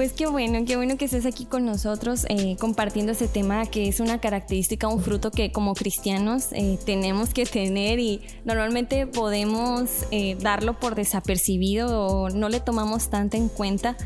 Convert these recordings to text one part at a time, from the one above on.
Pues qué bueno, qué bueno que estés aquí con nosotros eh, compartiendo este tema que es una característica, un fruto que como cristianos eh, tenemos que tener y normalmente podemos eh, darlo por desapercibido o no le tomamos tanto en cuenta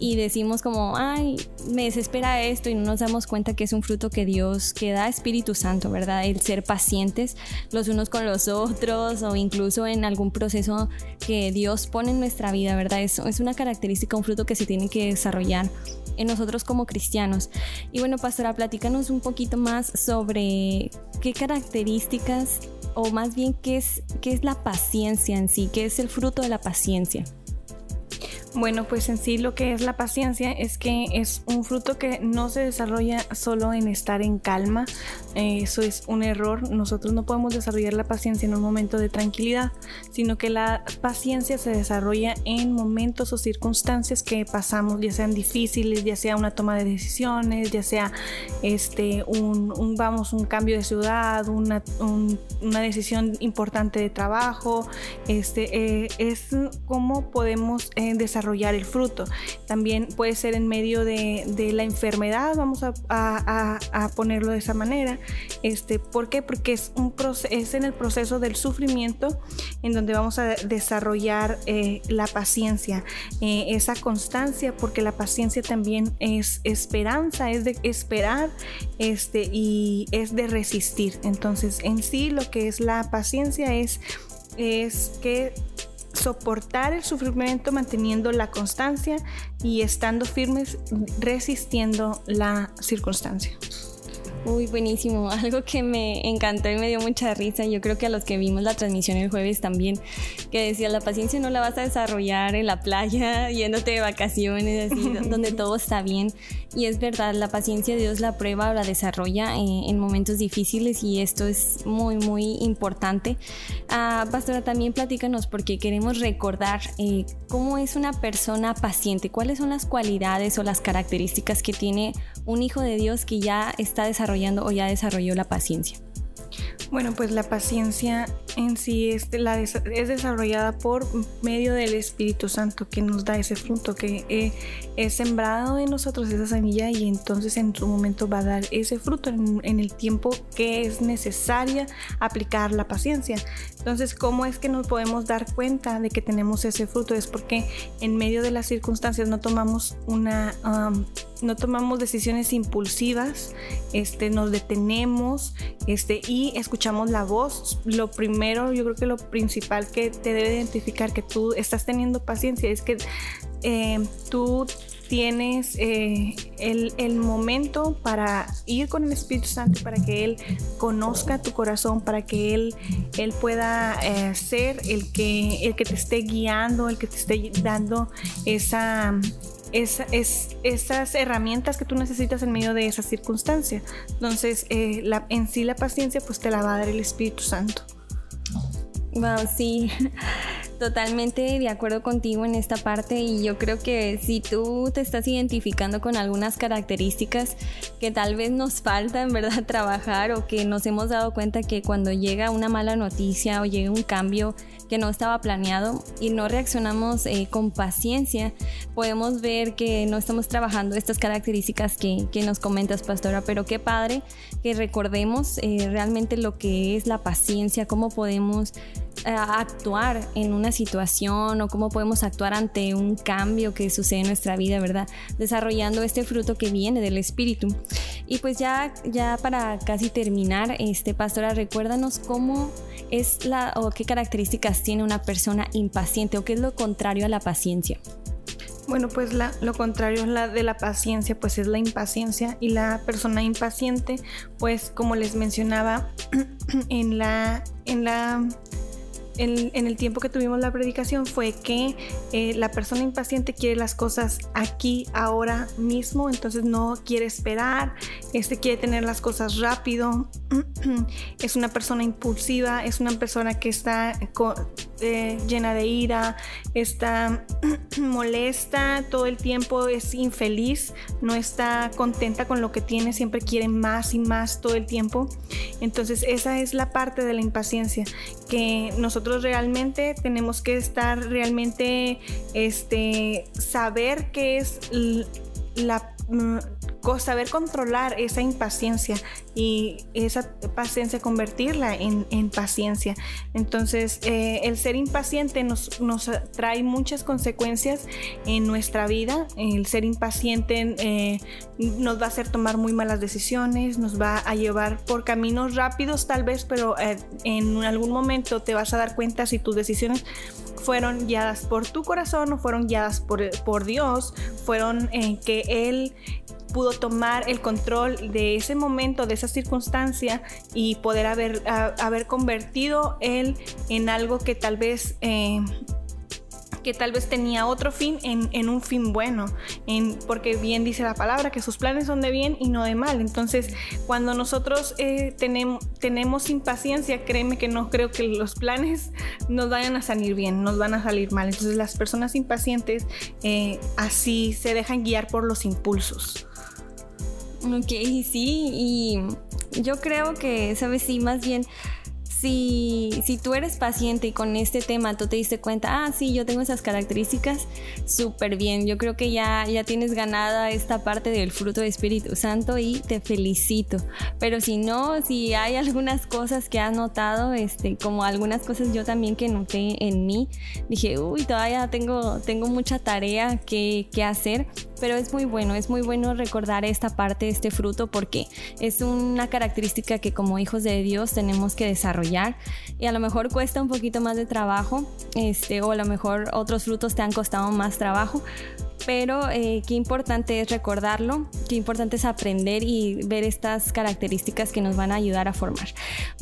y decimos como, ay, me desespera esto y no nos damos cuenta que es un fruto que Dios, que da Espíritu Santo, ¿verdad? El ser pacientes los unos con los otros o incluso en algún proceso que Dios pone en nuestra vida, ¿verdad? Es, es una característica, un fruto que se tiene que desarrollar en nosotros como cristianos. Y bueno, pastora, platícanos un poquito más sobre qué características o más bien qué es, qué es la paciencia en sí, qué es el fruto de la paciencia. Bueno, pues en sí lo que es la paciencia es que es un fruto que no se desarrolla solo en estar en calma. Eh, eso es un error. Nosotros no podemos desarrollar la paciencia en un momento de tranquilidad, sino que la paciencia se desarrolla en momentos o circunstancias que pasamos, ya sean difíciles, ya sea una toma de decisiones, ya sea este un, vamos un cambio de ciudad, una, una decisión importante de trabajo. Este eh, es cómo podemos eh, desarrollar el fruto. También puede ser en medio de, la enfermedad, vamos a, ponerlo de esa manera. Este, ¿Por qué? Porque es, un es en el proceso del sufrimiento en donde vamos a desarrollar eh, la paciencia, eh, esa constancia, porque la paciencia también es esperanza, es de esperar este, y es de resistir. Entonces, en sí, lo que es la paciencia es, es que soportar el sufrimiento manteniendo la constancia y estando firmes resistiendo la circunstancia. Uy, buenísimo. Algo que me encantó y me dio mucha risa. Yo creo que a los que vimos la transmisión el jueves también, que decía, la paciencia no la vas a desarrollar en la playa, yéndote de vacaciones, así, donde todo está bien. Y es verdad, la paciencia Dios la prueba o la desarrolla en, en momentos difíciles y esto es muy, muy importante. Ah, pastora, también platícanos porque queremos recordar eh, cómo es una persona paciente, cuáles son las cualidades o las características que tiene un hijo de Dios que ya está desarrollando o ya desarrolló la paciencia. Bueno, pues la paciencia en sí es, la es desarrollada por medio del Espíritu Santo que nos da ese fruto, que eh, es sembrado en nosotros esa semilla y entonces en su momento va a dar ese fruto en, el tiempo que es necesaria aplicar la paciencia. Entonces, ¿cómo es que nos podemos dar cuenta de que tenemos ese fruto? Es porque en medio de las circunstancias no tomamos una... no tomamos decisiones impulsivas, este, nos detenemos este, y escuchamos la voz. Lo primero, yo creo que lo principal que te debe identificar que tú estás teniendo paciencia es que eh, tú tienes eh, el, momento para ir con el Espíritu Santo, para que Él conozca tu corazón, para que Él, él pueda eh, ser el que, el que te esté guiando, el que te esté dando esa, es, esas herramientas que tú necesitas en medio de esa circunstancia. Entonces, eh, en sí la paciencia pues te la va a dar el Espíritu Santo. Wow, sí, totalmente de acuerdo contigo en esta parte y yo creo que si tú te estás identificando con algunas características que tal vez nos falta en verdad trabajar o que nos hemos dado cuenta que cuando llega una mala noticia o llega un cambio que no estaba planeado y no reaccionamos eh, con paciencia, podemos ver que no estamos trabajando estas características que, que nos comentas, pastora, pero qué padre que recordemos eh, realmente lo que es la paciencia, cómo podemos actuar en una situación o cómo podemos actuar ante un cambio que sucede en nuestra vida, ¿verdad? Desarrollando este fruto que viene del Espíritu. Y pues ya, ya para casi terminar, este pastora, recuérdanos cómo es la o qué características tiene una persona impaciente o qué es lo contrario a la paciencia. Bueno, pues la, lo contrario la de la paciencia, pues es la impaciencia y la persona impaciente, pues como les mencionaba en la en la en, el tiempo que tuvimos la predicación fue que eh, la persona impaciente quiere las cosas aquí, ahora mismo, entonces no quiere esperar, este quiere tener las cosas rápido, es una persona impulsiva, es una persona que está eh, llena de ira, está molesta todo el tiempo, es infeliz, no está contenta con lo que tiene, siempre quiere más y más todo el tiempo. Entonces esa es la parte de la impaciencia que nosotros realmente tenemos que estar realmente este saber qué es la mm, saber controlar esa impaciencia y esa paciencia convertirla en, paciencia. Entonces, eh, el ser impaciente nos, trae muchas consecuencias en nuestra vida. El ser impaciente eh, nos va a hacer tomar muy malas decisiones, nos va a llevar por caminos rápidos tal vez, pero eh, en algún momento te vas a dar cuenta si tus decisiones fueron guiadas por tu corazón o fueron guiadas por, por Dios, fueron que Él pudo tomar el control de ese momento, de esa circunstancia y poder haber, haber convertido él en algo que tal vez... Eh, que tal vez tenía otro fin en, un fin bueno, en, porque bien dice la palabra que sus planes son de bien y no de mal. Entonces, cuando nosotros eh, tenemos, tenemos impaciencia, créeme que no creo que los planes nos vayan a salir bien, nos van a salir mal. Entonces, las personas impacientes eh, así se dejan guiar por los impulsos. Ok, sí, y yo creo que, ¿sabes? Sí, más bien si, si tú eres paciente y con este tema tú te diste cuenta, ah, sí, yo tengo esas características, súper bien. Yo creo que ya, ya tienes ganada esta parte del fruto de Espíritu Santo y te felicito. Pero si no, si hay algunas cosas que has notado, este, como algunas cosas yo también que noté en mí, dije, uy, todavía tengo, tengo mucha tarea que, que hacer pero es muy bueno, es muy bueno recordar esta parte, este fruto, porque es una característica que como hijos de Dios tenemos que y a lo mejor cuesta un poquito más de trabajo, este, o a lo mejor otros frutos te han costado más trabajo, pero eh, qué importante es recordarlo, qué importante es aprender y ver estas características que nos van a ayudar a formar.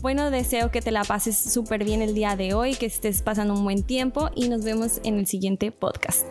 Bueno, deseo que te la pases súper bien el día de hoy, que estés pasando un buen tiempo y nos vemos en el siguiente podcast.